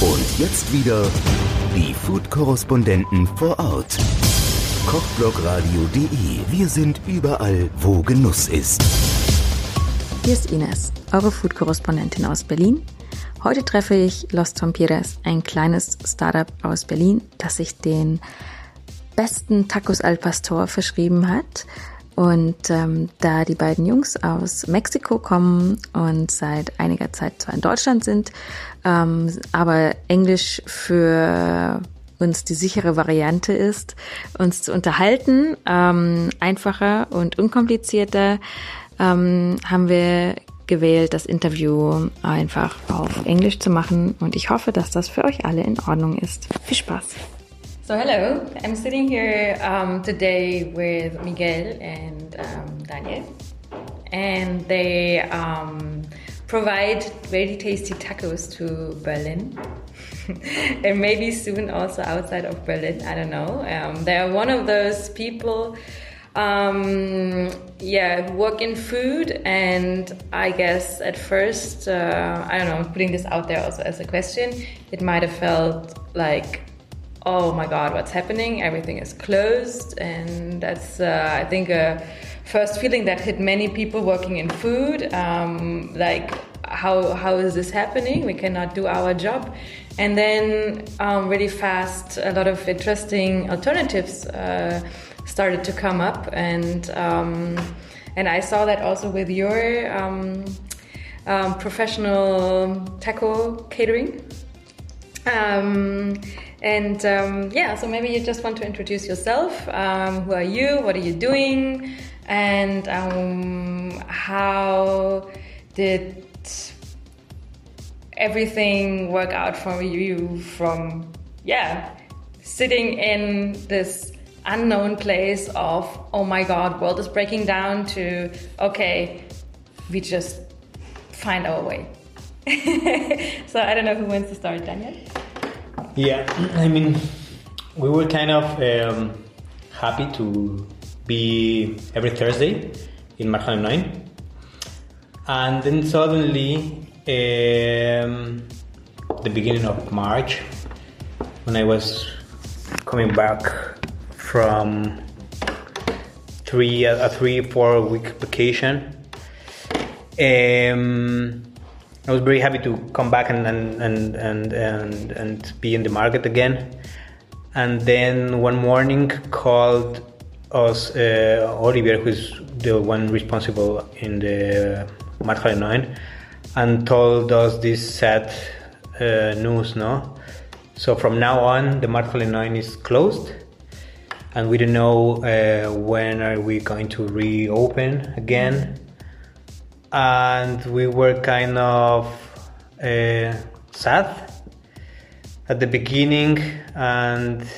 Und jetzt wieder die Food-Korrespondenten vor Ort. Kochblogradio.de. Wir sind überall, wo Genuss ist. Hier ist Ines, eure Food-Korrespondentin aus Berlin. Heute treffe ich Los Tompires, ein kleines Startup aus Berlin, das sich den besten Tacos al Pastor verschrieben hat. Und ähm, da die beiden Jungs aus Mexiko kommen und seit einiger Zeit zwar in Deutschland sind, ähm, aber Englisch für uns die sichere Variante ist, uns zu unterhalten, ähm, einfacher und unkomplizierter, ähm, haben wir gewählt, das Interview einfach auf Englisch zu machen und ich hoffe, dass das für euch alle in Ordnung ist. Viel Spaß! So hello, I'm sitting here um, today with Miguel and um, Daniel, and they um, provide very tasty tacos to Berlin, and maybe soon also outside of Berlin. I don't know. Um, they are one of those people. Um, yeah, work in food, and I guess at first, uh, I don't know, putting this out there also as a question, it might have felt like oh my god, what's happening? Everything is closed, and that's uh, I think a first feeling that hit many people working in food. Um, like how how is this happening? We cannot do our job, and then um, really fast, a lot of interesting alternatives uh, started to come up, and um, and I saw that also with your. Um, um, professional taco catering. Um, and um, yeah, so maybe you just want to introduce yourself. Um, who are you? What are you doing? And um, how did everything work out for you from, yeah, sitting in this unknown place of, oh my God, world is breaking down to, okay, we just find our way. so I don't know who wants to start, Daniel. Yeah, I mean, we were kind of um, happy to be every Thursday in Markthalle 9. And then suddenly, um, the beginning of March, when I was coming back from three a three four week vacation, um, I was very happy to come back and and, and, and, and, and be in the market again. And then one morning called us uh, Olivier, who's the one responsible in the Markthalle 9, and told us this sad uh, news, no? So from now on, the Markthalle 9 is closed, and we don't know uh, when are we going to reopen again and we were kind of uh, sad at the beginning and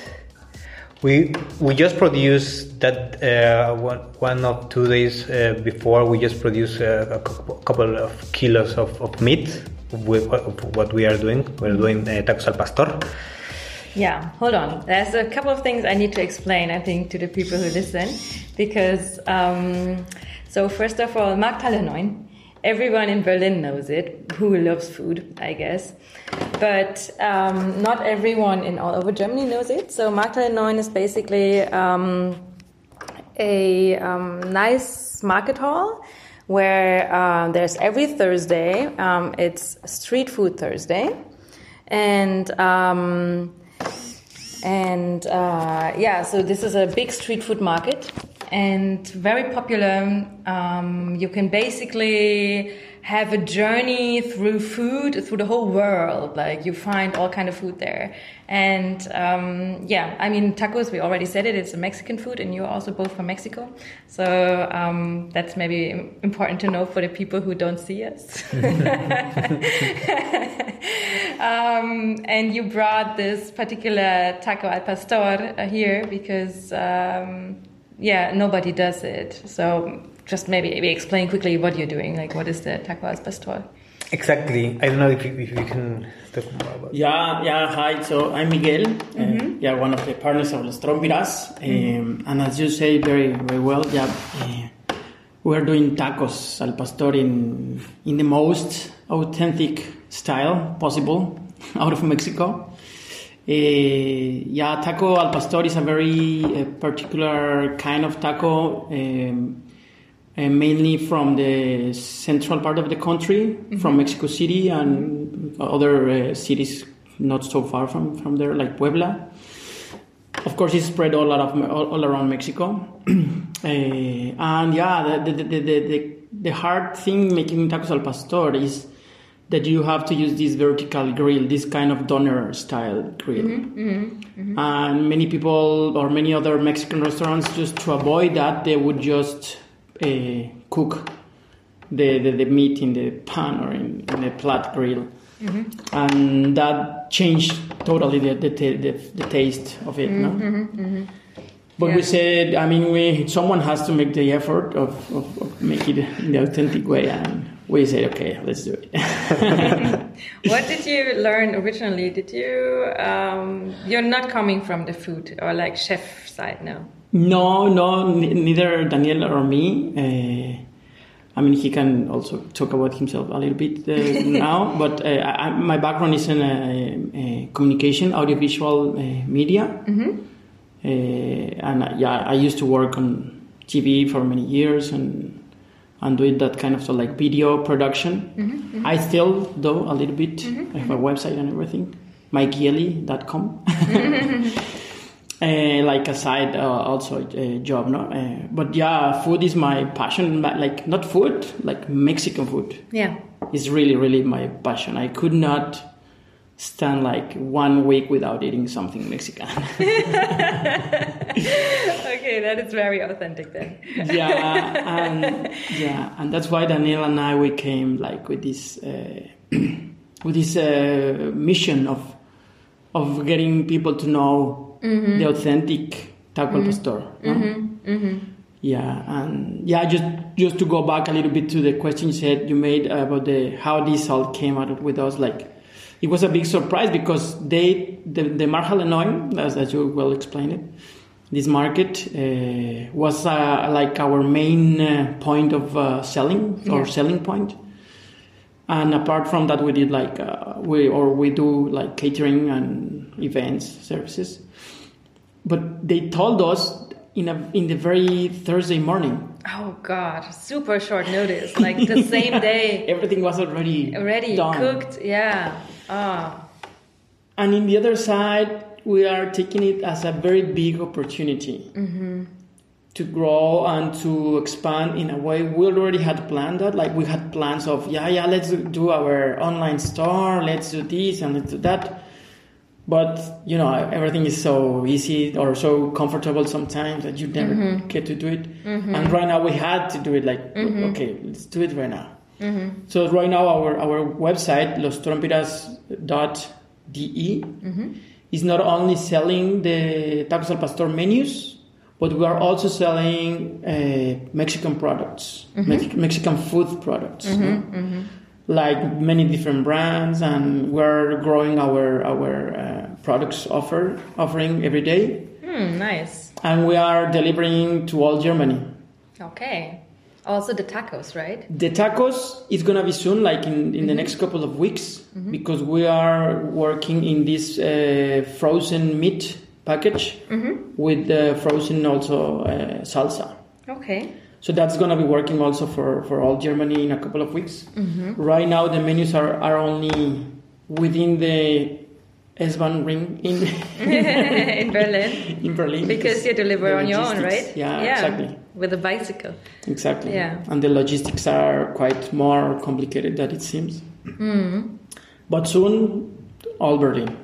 we we just produced that uh, one, one of two days uh, before we just produced uh, a couple of kilos of, of meat with what we are doing we're doing uh, tacos al pastor yeah, hold on. There's a couple of things I need to explain, I think, to the people who listen. Because, um, so first of all, Markthalle 9, everyone in Berlin knows it, who loves food, I guess. But um, not everyone in all over Germany knows it. So Markthalle 9 is basically um, a um, nice market hall where uh, there's every Thursday, um, it's Street Food Thursday. And um, and uh, yeah, so this is a big street food market and very popular. Um, you can basically have a journey through food through the whole world. Like you find all kind of food there, and um, yeah, I mean tacos. We already said it. It's a Mexican food, and you're also both from Mexico, so um, that's maybe important to know for the people who don't see us. Um, and you brought this particular taco al pastor here because um, yeah, nobody does it. So just maybe, maybe explain quickly what you're doing. Like, what is the taco al pastor? Exactly. I don't know if you, if you can talk more about. Yeah, yeah. Hi. So I'm Miguel. Mm-hmm. Uh, yeah, one of the partners of Los Trompiras. Mm-hmm. Um, and as you say very very well, yeah, uh, we're doing tacos al pastor in in the most authentic style possible. out of Mexico. Uh, yeah, taco al pastor is a very uh, particular kind of taco, um, uh, mainly from the central part of the country, from Mexico City and other uh, cities not so far from, from there, like Puebla. Of course, it's spread all, out of, all, all around Mexico. Uh, and yeah, the, the, the, the, the hard thing making tacos al pastor is that you have to use this vertical grill, this kind of doner style grill. Mm-hmm, mm-hmm, mm-hmm. And many people or many other Mexican restaurants, just to avoid that, they would just uh, cook the, the, the meat in the pan or in, in a flat grill. And that changed totally the, the, the, the taste of it. No? But we said, I mean, we someone has to make the effort of, of, of make it in the authentic way, and we said, okay, let's do it. What did you learn originally? Did you? Um, you're not coming from the food or like chef side now. no, no, n- neither Daniel or me. Uh, I mean, he can also talk about himself a little bit uh, now, but uh, I, my background is in uh, uh, communication, audiovisual uh, media. Uh, and uh, yeah, I used to work on TV for many years and and doing that kind of so like video production. I still do a little bit. I have a website and everything, mikeyeli.com. Uh, like a side uh, also uh, job, no. Uh, but yeah, food is my passion. but, Like not food, like Mexican food Yeah. is really really my passion. I could not stand like one week without eating something Mexican. Okay, that is very authentic then. yeah, and yeah, and that's why Daniel and I we came like with this uh, with this uh, mission of of getting people to know the authentic taco al pastor. no? Yeah, and yeah, just just to go back a little bit to the question you said you made about the how this all came out with us, like it was a big surprise because they the, the Markthalle Neun, as, as you well explained it, this market uh, was uh, like our main uh, point of uh, selling or Yeah. selling point. And apart from that, we did like uh, we or we do like catering and events services. But they told us in a in the very Thursday morning, Oh God, super short notice. Like the same day, everything was already already done. cooked. Yeah. Ah. And in the other side, we are taking it as a very big opportunity mm-hmm. to grow and to expand in a way we already had planned that. Like we had plans of, yeah, yeah, let's do our online store, let's do this and let's do that. But you know, everything is so easy or so comfortable sometimes that you never mm-hmm. get to do it. Mm-hmm. And right now we had to do it. Like, okay, let's do it right now. So right now our, our website, lostrompiras.de, is not only selling the tacos al pastor menus, but we are also selling uh, Mexican products, Mex- Mexican food products, no? like many different brands, and we're growing our our uh, products offer offering every day, Hmm, nice. and we are delivering to all Germany. Okay. Also the tacos, right? The tacos is gonna be soon, like in, in the next couple of weeks, because we are working in this uh, frozen meat package with the frozen also uh, salsa. Okay. So that's gonna be working also for, for all Germany in a couple of weeks. Right now, the menus are, are only within the S-Bahn ring in In Berlin. in Berlin Because you deliver the on your own, right? Yeah, exactly. With a bicycle. Exactly. Yeah. And the logistics are quite more complicated than it seems. Mm-hmm. But soon, all Berlin.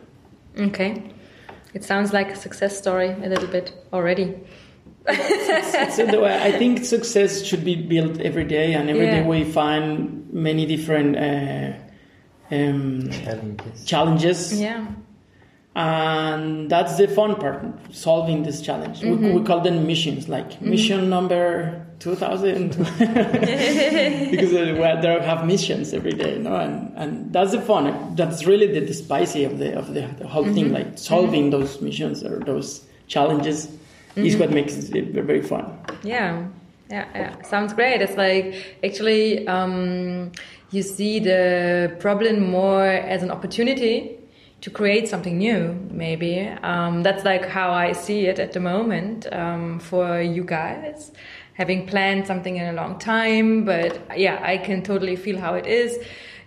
Okay. It sounds like a success story a little bit already. so the way I think success should be built every day, and every day Yeah. we find many different uh, um, Challenges. challenges. Yeah. And that's the fun part solving this challenge. We, mm-hmm. we call them missions like mm-hmm. mission number 2000 because well, they have missions every day no and, and that's the fun. That's really the, the spicy of the of the, the whole thing mm-hmm. like solving those missions or those challenges is what makes it very, very fun. Yeah, yeah, yeah. Sounds great. It's like actually um, you see the problem more as an opportunity to create something new. Maybe um, that's like how I see it at the moment um, for you guys. Having planned something in a long time, but yeah, I can totally feel how it is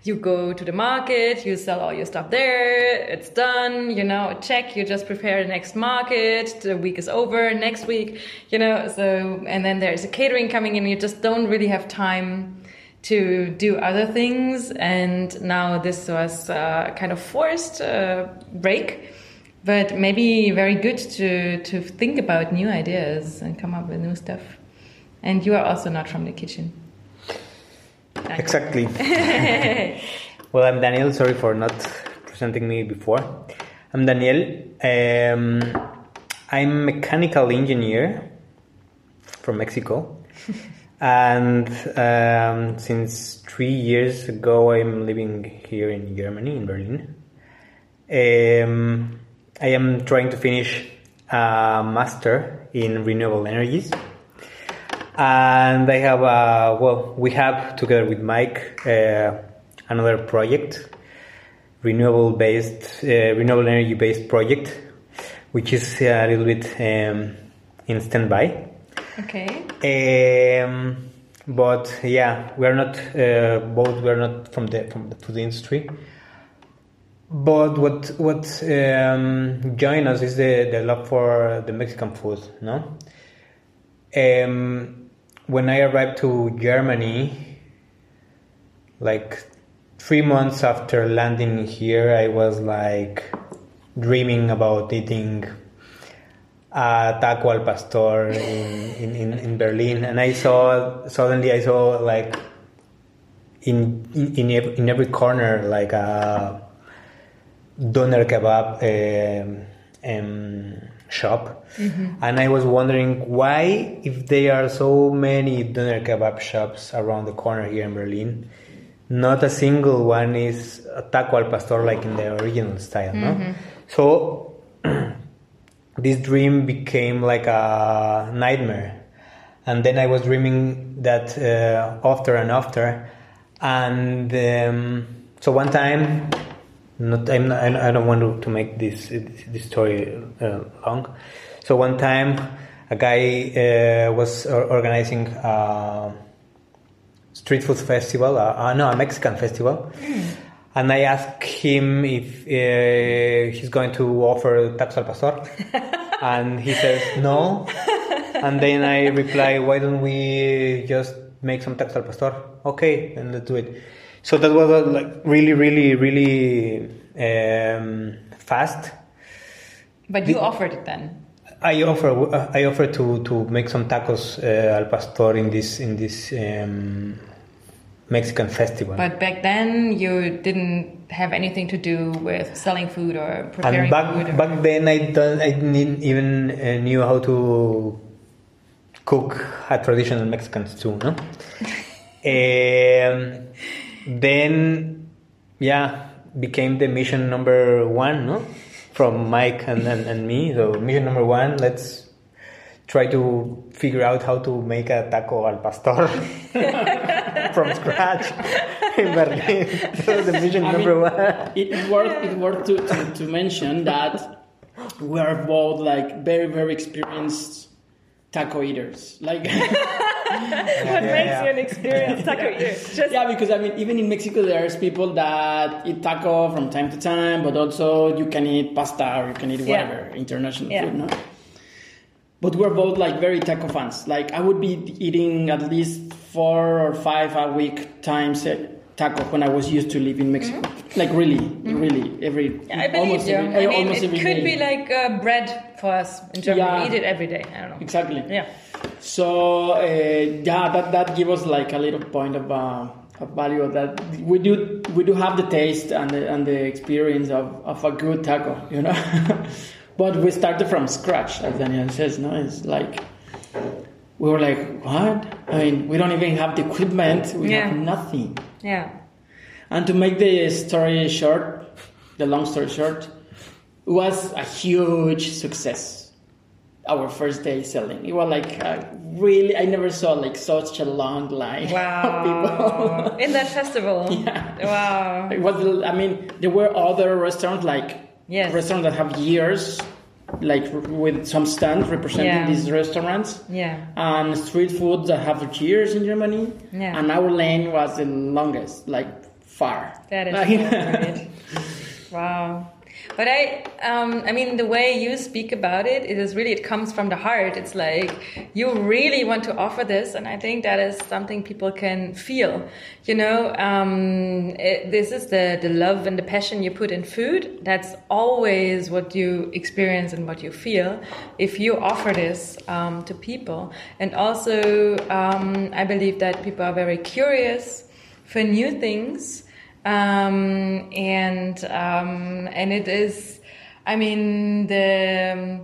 you go to the market, you sell all your stuff there, it's done, you know, check, you just prepare the next market, the week is over, next week, you know, so, and then there's a catering coming in, you just don't really have time to do other things. And now this was uh, kind of forced uh, break, but maybe very good to, to think about new ideas and come up with new stuff. And you are also not from the kitchen. Exactly. well, I'm Daniel. Sorry for not presenting me before. I'm Daniel. Um, I'm a mechanical engineer from Mexico. and um, since three years ago, I'm living here in Germany, in Berlin. Um, I am trying to finish a master in renewable energies and I have uh, well, we have together with Mike uh, another project, renewable based, uh, renewable energy based project, which is a little bit um, in standby. Okay. Um, but yeah, we are not uh, both. We are not from the from the food industry. But what what um, joined us is the, the love for the Mexican food, no? Um, when I arrived to Germany, like three months after landing here, I was like dreaming about eating a taco al pastor in, in, in, in, Berlin. And I saw, suddenly I saw like in, in, in every corner, like a doner kebab um, um, shop, mm-hmm. and I was wondering why, if there are so many doner kebab shops around the corner here in Berlin, not a single one is a taco al pastor like in the original style. Mm-hmm. No, so this dream became like a nightmare, and then I was dreaming that uh, after and after, and um, so one time not, I'm not, I don't want to, make this this story uh, long. So one time, a guy uh, was organizing a street food festival. Uh, no, a Mexican festival. And I asked him if uh, he's going to offer tacos al pastor, and he says no. And then I reply, "Why don't we just make some tacos al pastor?" Okay, then let's do it. So that was uh, like really, really, really um, fast. But you the, offered it then. I offer uh, I offer to, to make some tacos uh, al pastor in this in this um, Mexican festival. But back then you didn't have anything to do with selling food or preparing and back, food. Or... Back then I don't I didn't even uh, knew how to cook a traditional Mexican stew. No. um, then yeah became the mission number one no from mike and, and, and me so mission number one let's try to figure out how to make a taco al pastor from scratch in Berlin. That was the mission I number mean, one. It worth it worth to, to, to mention that we are both like very very experienced taco eaters. Like what yeah, makes yeah. you an experienced taco eater? Just yeah, because I mean, even in Mexico, there's people that eat taco from time to time, but also you can eat pasta or you can eat whatever international food, no? But we're both like very taco fans. Like I would be eating at least four or five a week times a taco when I was used to live in Mexico. Mm-hmm. Like really, mm-hmm. really every yeah, I believe almost you. Every, I mean, it could day. be like uh, bread for us in Germany. Yeah, we eat it every day. I don't know. Exactly. Yeah. So uh, yeah, that that gives us like a little point of. Uh, of value that we do we do have the taste and the, and the experience of, of a good taco you know but we started from scratch as daniel says no it's like we were like what i mean we don't even have the equipment we yeah. have nothing yeah and to make the story short the long story short it was a huge success our first day selling. It was like really, I never saw like such a long line wow. of people in that festival. Yeah, wow. It was. I mean, there were other restaurants like Yes. restaurants that have years, like with some stands representing Yeah. these restaurants. Yeah. And street food that have years in Germany. Yeah. And our lane was the longest, like far. That is Like- so. Wow. But I, um, I mean, the way you speak about it, it is really, it comes from the heart. It's like you really want to offer this, and I think that is something people can feel. You know, um, it, this is the the love and the passion you put in food. That's always what you experience and what you feel if you offer this um, to people. And also, um, I believe that people are very curious for new things um, and um, and it is I mean the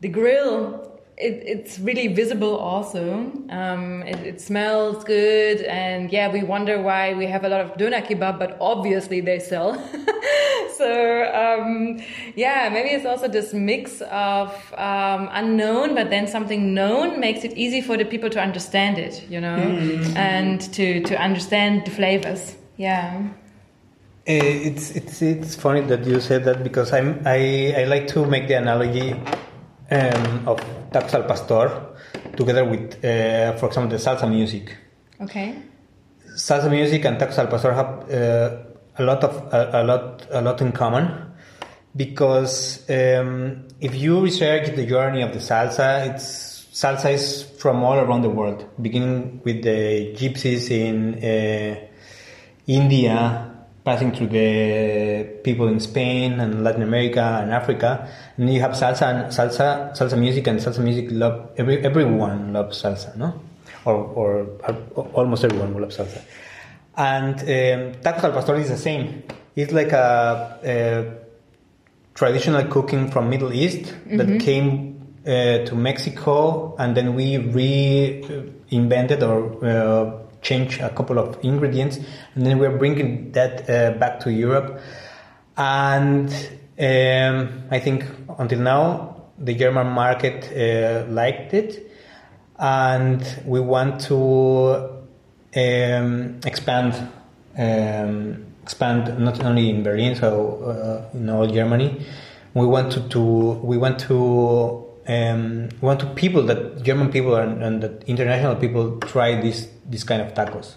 the grill it, it's really visible also. Um, it, it smells good. And yeah we wonder why we have a lot of doner kebab but obviously they sell. So um, yeah maybe it's also this mix of um, unknown but then something known makes it easy for the people to understand it you know and to to understand the flavors. Yeah It's it's it's funny that you said that because I'm I, I like to make the analogy um, of tacos al pastor together with, uh, for example, the salsa music. okay Salsa music and tacos al pastor have uh, a lot of a, a lot a lot in common because um, if you research the journey of the salsa, it's salsa is from all around the world, beginning with the gypsies in uh, India, passing through the people in Spain and Latin America and Africa, and you have salsa and salsa salsa music and salsa music love every everyone loves salsa, no? Or or uh, almost everyone loves salsa. And um, tacos al pastor is the same. It's like a, a traditional cooking from Middle East that came uh, to Mexico, and then we reinvented or uh, changed a couple of ingredients, and then we're bringing that uh, back to Europe. And um, I think until now, the German market uh, liked it, and we want to um, expand um, expand not only in Berlin, so uh, in all Germany. We want to, to we want to um, want to people that German people and, and that international people try this this kind of tacos.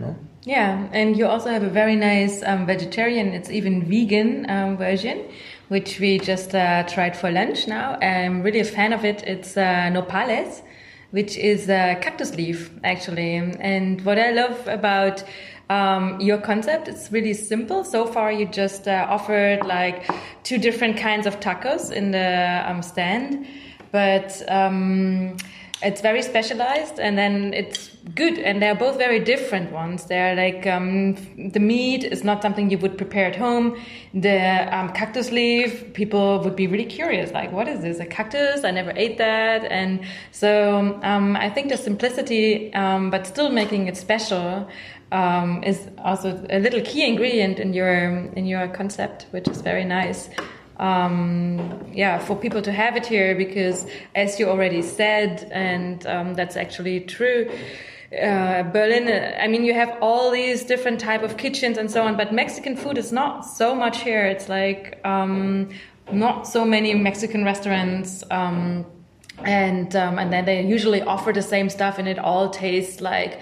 No? Yeah, and you also have a very nice um, vegetarian, it's even vegan um, version, which we just uh, tried for lunch now. I'm really a fan of it. It's uh, nopales, which is a cactus leaf, actually. And what I love about um, your concept, it's really simple. So far, you just uh, offered like two different kinds of tacos in the um, stand, but um, it's very specialized and then it's good and they're both very different ones. They're like um, the meat is not something you would prepare at home. The um, cactus leaf people would be really curious like what is this a cactus? I never ate that. And so um, i think the simplicity um, but still making it special um, is also a little key ingredient in your in your concept which is very nice um, yeah, for people to have it here because, as you already said, and um, that's actually true. Uh, Berlin, I mean, you have all these different type of kitchens and so on, but Mexican food is not so much here. It's like um, not so many Mexican restaurants. Um, and um, and then they usually offer the same stuff, and it all tastes like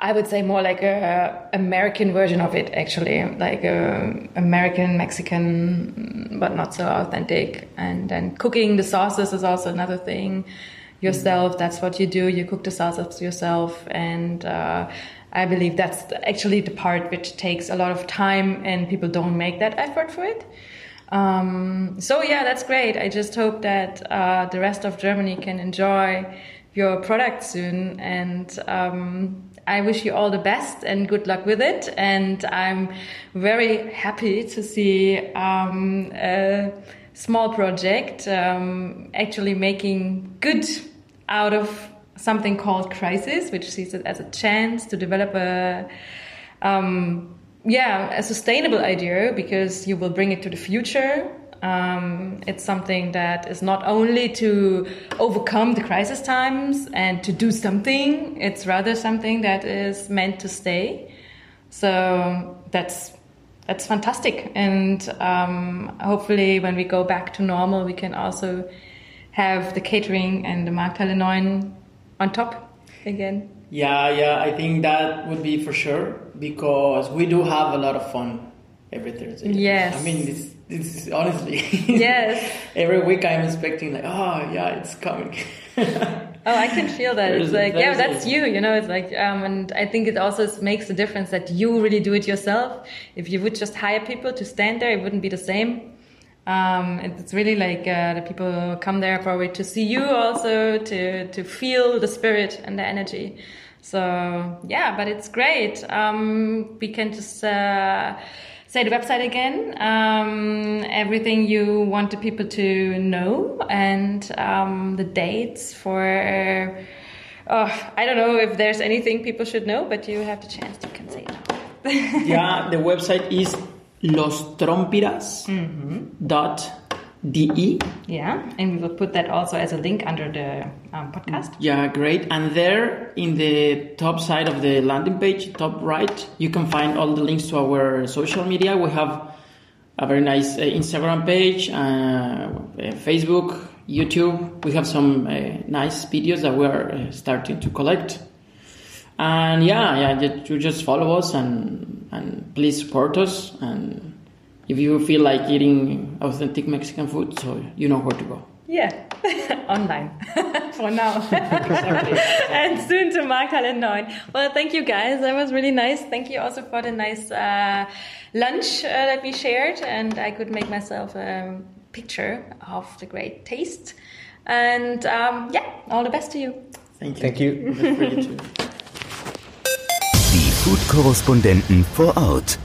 I would say more like a American version of it, actually, like a American Mexican, but not so authentic. And then cooking the sauces is also another thing. Yourself, that's what you do. You cook the sauces yourself, and uh, I believe that's actually the part which takes a lot of time, and people don't make that effort for it. Um, so yeah, that's great. I just hope that uh, the rest of Germany can enjoy your product soon, and um, I wish you all the best and good luck with it. And I'm very happy to see um, a small project um, actually making good out of something called Crisis, which sees it as a chance to develop a um, yeah a sustainable idea because you will bring it to the future. Um, it's something that is not only to overcome the crisis times and to do something, it's rather something that is meant to stay. So that's that's fantastic. And um, hopefully, when we go back to normal, we can also have the catering and the Markthalle 9 on top again. Yeah, yeah, I think that would be for sure because we do have a lot of fun every Thursday. Yes. I mean, this, this is honestly. Yes. every week I'm expecting, like, oh, yeah, it's coming. Oh, I can feel that. There's It's like, yeah, that's you, you know, it's like, um, and I think it also makes a difference that you really do it yourself. If you would just hire people to stand there, it wouldn't be the same. Um, it's really like, uh, the people come there probably to see you also, to, to feel the spirit and the energy. So, yeah, but it's great. Um, we can just, uh, say the website again, um, everything you want the people to know, and um, the dates for. Oh, I don't know if there's anything people should know, but you have the chance. You can say it yeah, the website is los lostrompiras dot de. yeah, and we will put that also as a link under the um, podcast. Yeah, great. And there in the top side of the landing page, top right, you can find all the links to our social media. We have a very nice uh, Instagram page, uh, uh, Facebook, YouTube. We have some uh, nice videos that we are uh, starting to collect. And yeah, yeah, you just follow us and and please support us. And if you feel like eating authentic Mexican food, so you know where to go. Yeah, online for now. and soon to Markthalle 9. Well, thank you guys. That was really nice. Thank you also for the nice uh, lunch uh, that we shared. And I could make myself a picture of the great taste. And um, yeah, all the best to you. Thank you. Thank you. Feel free Die Food-Korrespondenten vor Ort.